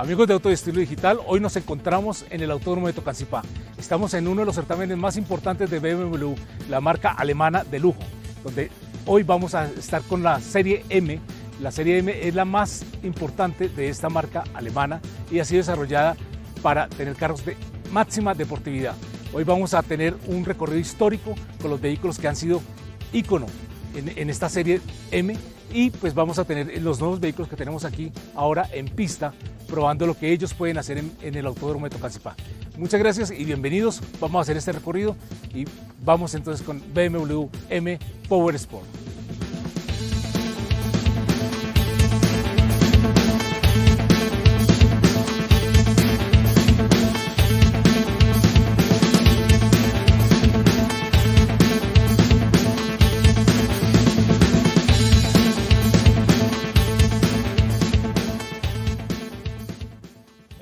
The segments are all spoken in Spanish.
Amigos de Auto Estilo Digital, hoy nos encontramos en el Autódromo de Tocancipá. Estamos en uno de los certámenes más importantes de BMW, la marca alemana de lujo, donde hoy vamos a estar con la serie M. La serie M es la más importante de esta marca alemana y ha sido desarrollada para tener carros de máxima deportividad. Hoy vamos a tener un recorrido histórico con los vehículos que han sido ícono en esta serie M y pues vamos a tener los nuevos vehículos que tenemos aquí ahora en pista, probando lo que ellos pueden hacer en, el Autódromo de Tocancipá. Muchas gracias y bienvenidos. Vamos a hacer este recorrido y vamos entonces con BMW M Power Sport.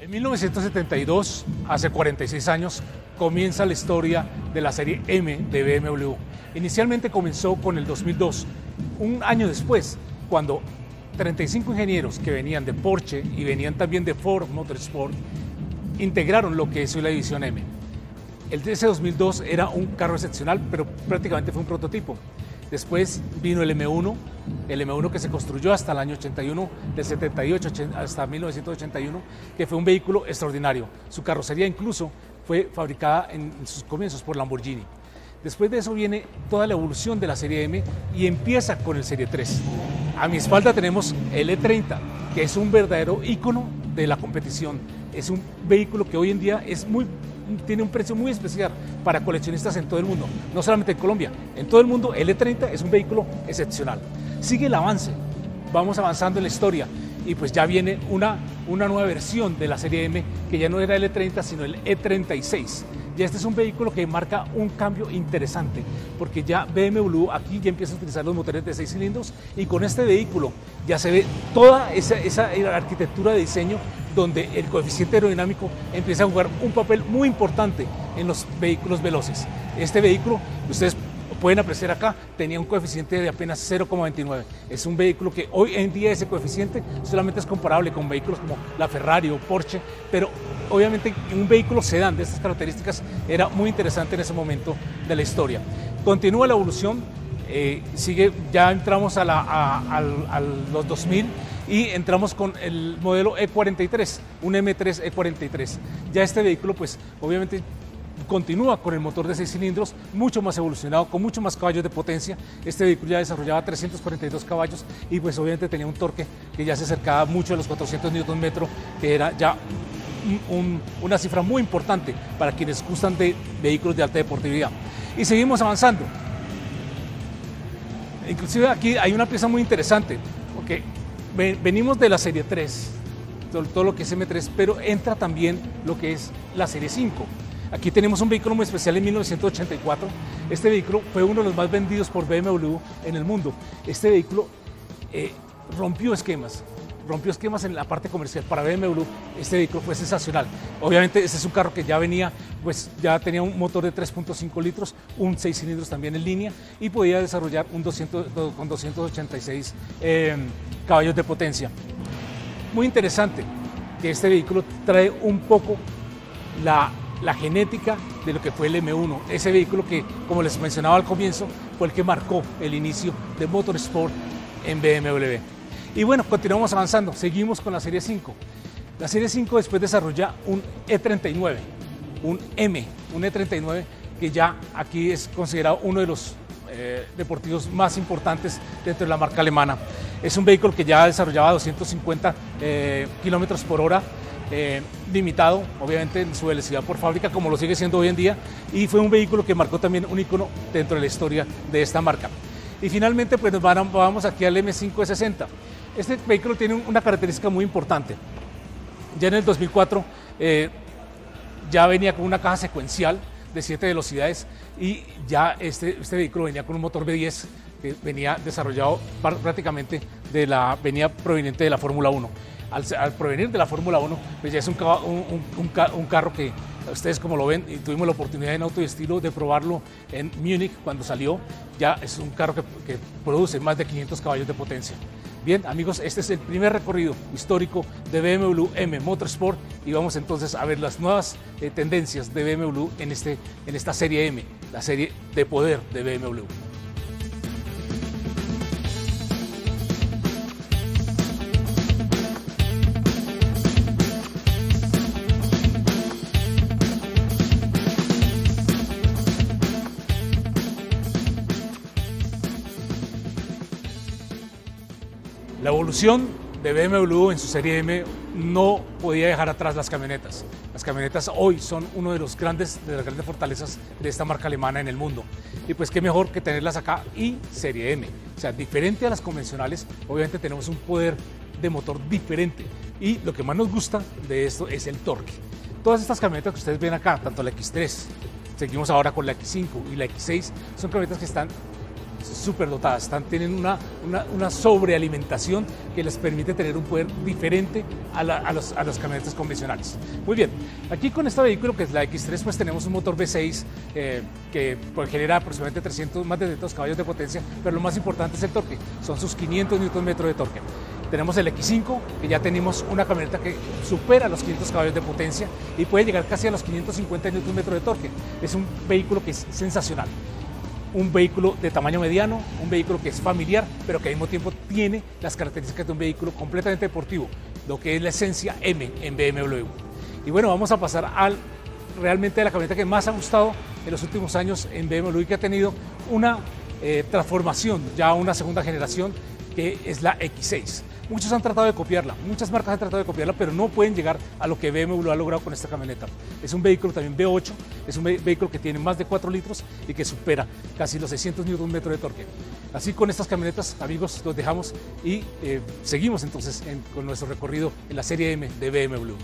1972, hace 46 años, comienza la historia de la serie M de BMW. Inicialmente comenzó con el 2002, un año después, cuando 35 ingenieros que venían de Porsche y venían también de Ford Motorsport integraron lo que es hoy la división M. El ese 2002 era un carro excepcional, pero prácticamente fue un prototipo. Después vino el M1, el M1 que se construyó hasta el año 81, del 78 hasta 1981, que fue un vehículo extraordinario. Su carrocería incluso fue fabricada en sus comienzos por Lamborghini. Después de eso viene toda la evolución de la serie M y empieza con el serie 3. A mi espalda tenemos el E30, que es un verdadero ícono de la competición. Es un vehículo que hoy en día es muy tiene un precio muy especial para coleccionistas en todo el mundo, no solamente en Colombia, en todo el mundo el E30 es un vehículo excepcional. Sigue el avance, vamos avanzando en la historia y pues ya viene una, una nueva versión de la serie M que ya no era el E30 sino el E36 y este es un vehículo que marca un cambio interesante, porque ya BMW aquí ya empieza a utilizar los motores de 6 cilindros y con este vehículo ya se ve toda esa, esa arquitectura de diseño donde el coeficiente aerodinámico empieza a jugar un papel muy importante en los vehículos veloces. Este vehículo, ustedes pueden apreciar acá, tenía un coeficiente de apenas 0,29. Es un vehículo que hoy en día ese coeficiente solamente es comparable con vehículos como la Ferrari o Porsche, pero obviamente un vehículo sedán de estas características era muy interesante en ese momento de la historia. Continúa la evolución, eh, sigue, ya entramos a, a los 2000 y entramos con el modelo E43, un M3 E43. Ya este vehículo pues obviamente continúa con el motor de 6 cilindros, mucho más evolucionado, con mucho más caballos de potencia. Este vehículo ya desarrollaba 342 caballos y pues obviamente tenía un torque que ya se acercaba mucho a los 400 Nm, que era ya una cifra muy importante para quienes gustan de vehículos de alta deportividad. Y seguimos avanzando. Inclusive aquí hay una pieza muy interesante, venimos de la serie 3, todo, todo lo que es M3, pero entra también lo que es la serie 5. Aquí tenemos un vehículo muy especial en 1984. Este vehículo fue uno de los más vendidos por BMW en el mundo. Este vehículo eh, rompió esquemas, rompió esquemas en la parte comercial. Para BMW este vehículo fue sensacional. Obviamente este es un carro que ya venía, pues ya tenía un motor de 3.5 litros, un 6 cilindros también en línea y podía desarrollar un 200, con 286 eh, caballos de potencia. Muy interesante que este vehículo trae un poco la la genética de lo que fue el M1, ese vehículo que, como les mencionaba al comienzo, fue el que marcó el inicio de Motorsport en BMW. Y bueno, continuamos avanzando, seguimos con la Serie 5. La Serie 5 después desarrolla un E39, un M, un E39 que ya aquí es considerado uno de los eh, deportivos más importantes dentro de la marca alemana. Es un vehículo que ya desarrollaba 250 eh, kilómetros por hora, eh, limitado, obviamente, en su velocidad por fábrica, como lo sigue siendo hoy en día, y fue un vehículo que marcó también un icono dentro de la historia de esta marca. Y finalmente, pues nos vamos aquí al M560. Este vehículo tiene una característica muy importante. Ya en el 2004 eh, ya venía con una caja secuencial de 7 velocidades y ya este, este vehículo venía con un motor V10 que venía desarrollado prácticamente de la, venía proveniente de la Fórmula 1 al, provenir de la Fórmula 1, pues ya es un, un, carro que ustedes como lo ven, y tuvimos la oportunidad en Auto y Estilo de probarlo en Múnich cuando salió, ya es un carro que, que produce más de 500 caballos de potencia. Bien, amigos, este es el primer recorrido histórico de BMW M Motorsport y vamos entonces a ver las nuevas eh, tendencias de BMW en, este, en esta serie M, la serie de poder de BMW. La evolución de BMW en su serie M no podía dejar atrás las camionetas. Las camionetas hoy son uno de los grandes de las grandes fortalezas de esta marca alemana en el mundo. Y pues qué mejor que tenerlas acá y serie M. O sea, diferente a las convencionales, obviamente tenemos un poder de motor diferente. Y lo que más nos gusta de esto es el torque. Todas estas camionetas que ustedes ven acá, tanto la X3, seguimos ahora con la X5 y la X6, son camionetas que están súper dotadas, están, tienen una, una, sobrealimentación que les permite tener un poder diferente a, a, los, las camionetas convencionales. Muy bien, aquí con este vehículo que es la X3 pues tenemos un motor V6 eh, que pues, genera aproximadamente 300, más de 300 caballos de potencia, pero lo más importante es el torque, son sus 500 Nm de torque. Tenemos el X5, que ya tenemos una camioneta que supera los 500 caballos de potencia y puede llegar casi a los 550 Nm de torque. Es un vehículo que es sensacional un vehículo de tamaño mediano, un vehículo que es familiar, pero que al mismo tiempo tiene las características de un vehículo completamente deportivo, lo que es la esencia M en BMW. Y bueno, vamos a pasar al realmente la camioneta que más ha gustado en los últimos años en BMW que ha tenido una eh, transformación, ya una segunda generación, que es la X6. Muchos han tratado de copiarla, muchas marcas han tratado de copiarla, pero no pueden llegar a lo que BMW ha logrado con esta camioneta. Es un vehículo también V8, es un vehículo que tiene más de 4 litros y que supera casi los 600 Nm de torque. Así con estas camionetas, amigos, los dejamos y eh, seguimos entonces con nuestro recorrido en la serie M de BMW.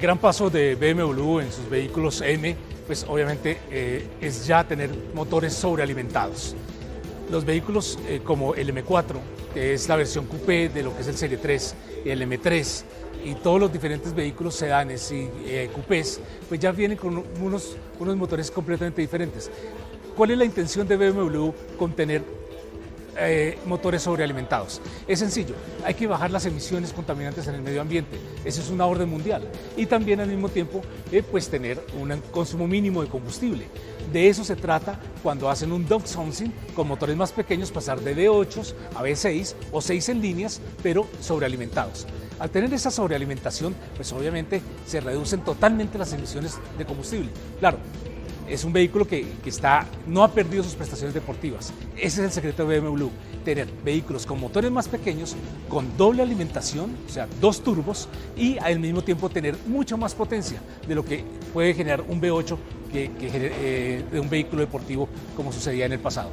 Gran paso de BMW en sus vehículos M, pues obviamente eh, es ya tener motores sobrealimentados. Los vehículos eh, como el M4, que es la versión coupé de lo que es el Serie 3, y el M3, y todos los diferentes vehículos sedanes y eh, coupés, pues ya vienen con unos, unos motores completamente diferentes. ¿Cuál es la intención de BMW con tener eh, motores sobrealimentados. Es sencillo, hay que bajar las emisiones contaminantes en el medio ambiente, eso es una orden mundial. Y también al mismo tiempo, eh, pues tener un consumo mínimo de combustible. De eso se trata cuando hacen un downsizing con motores más pequeños, pasar de V8 a V6 o 6 en líneas, pero sobrealimentados. Al tener esa sobrealimentación, pues obviamente se reducen totalmente las emisiones de combustible. Claro, es un vehículo que, está, no ha perdido sus prestaciones deportivas. Ese es el secreto de BMW, tener vehículos con motores más pequeños, con doble alimentación, o sea, dos turbos, y al mismo tiempo tener mucha más potencia de lo que puede generar un V8 que, eh, de un vehículo deportivo como sucedía en el pasado.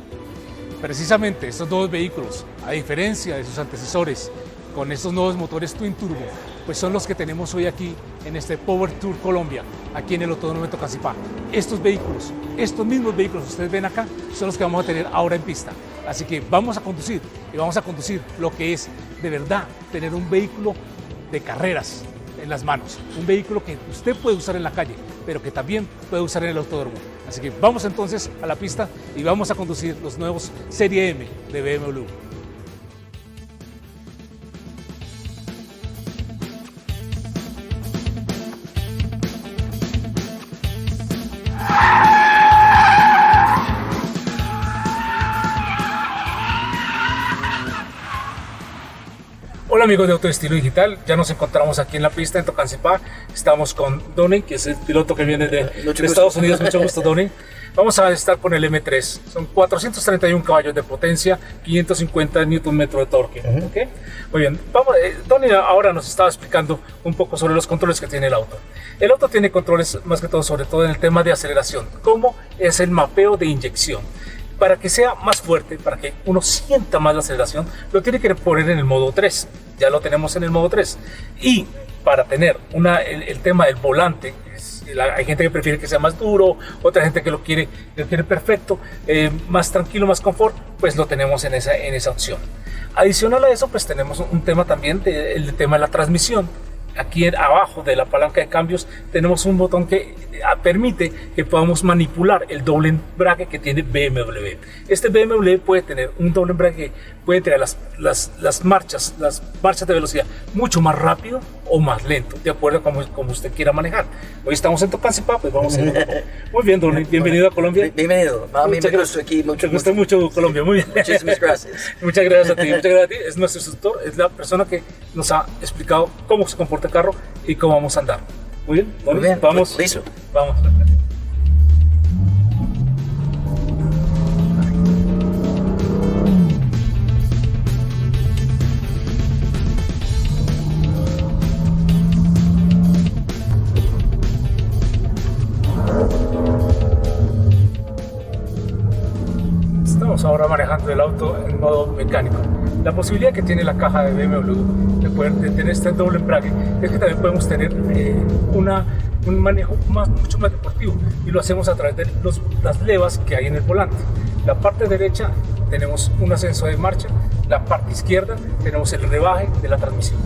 Precisamente estos dos vehículos, a diferencia de sus antecesores, con estos nuevos motores Twin Turbo, pues son los que tenemos hoy aquí en este Power Tour Colombia, aquí en el Autódromo Tocancipá. Estos vehículos, estos mismos vehículos que ustedes ven acá, son los que vamos a tener ahora en pista. Así que vamos a conducir y vamos a conducir lo que es de verdad tener un vehículo de carreras en las manos, un vehículo que usted puede usar en la calle, pero que también puede usar en el autódromo. Así que vamos entonces a la pista y vamos a conducir los nuevos Serie M de BMW. Hola amigos de Autoestilo Digital, ya nos encontramos aquí en la pista en Tocancipá. Estamos con Donny, que es el piloto que viene de, Estados Unidos. Mucho gusto, Donny. Vamos a estar con el M3. Son 431 caballos de potencia, 550 Nm de torque. Muy bien. Vamos, eh, ahora nos estaba explicando un poco sobre los controles que tiene el auto. El auto tiene controles más que todo, sobre todo en el tema de aceleración. ¿Cómo es el mapeo de inyección? Para que sea más fuerte, para que uno sienta más la aceleración, lo tiene que poner en el modo 3. Ya lo tenemos en el modo 3. Y para tener una, el, tema del volante, hay gente que prefiere que sea más duro, otra gente que lo quiere, lo quiere perfecto, eh, más tranquilo, más confort, pues lo tenemos en esa, en esa opción. Adicional a eso, pues tenemos un tema también del tema de la transmisión aquí abajo de la palanca de cambios tenemos un botón que permite que podamos manipular el doble embrague que tiene BMW. Este BMW puede tener un doble embrague, puede tener las, las, las marchas, las marchas de velocidad mucho más rápido o más lento, de acuerdo a como, como usted quiera manejar. Hoy estamos en Tocancipá, pues vamos a Muy bien, Don, bienvenido a Colombia. Bienvenido, a mí me gusta aquí mucho. Me gusta mucho Colombia, muy bien. Muchísimas gracias. muchas gracias a ti, muchas gracias a ti. Es nuestro instructor, es la persona que nos ha explicado cómo se comporta el carro y cómo vamos a andar. Muy bien, Muy bien, vamos. listo. Vamos. Estamos ahora manejando el auto en modo mecánico. La posibilidad que tiene la caja de BMW poder de tener este doble embrague es que también podemos tener eh, una, un manejo más, mucho más deportivo y lo hacemos a través de los, las levas que hay en el volante. La parte derecha tenemos un ascenso de marcha, la parte izquierda tenemos el rebaje de la transmisión.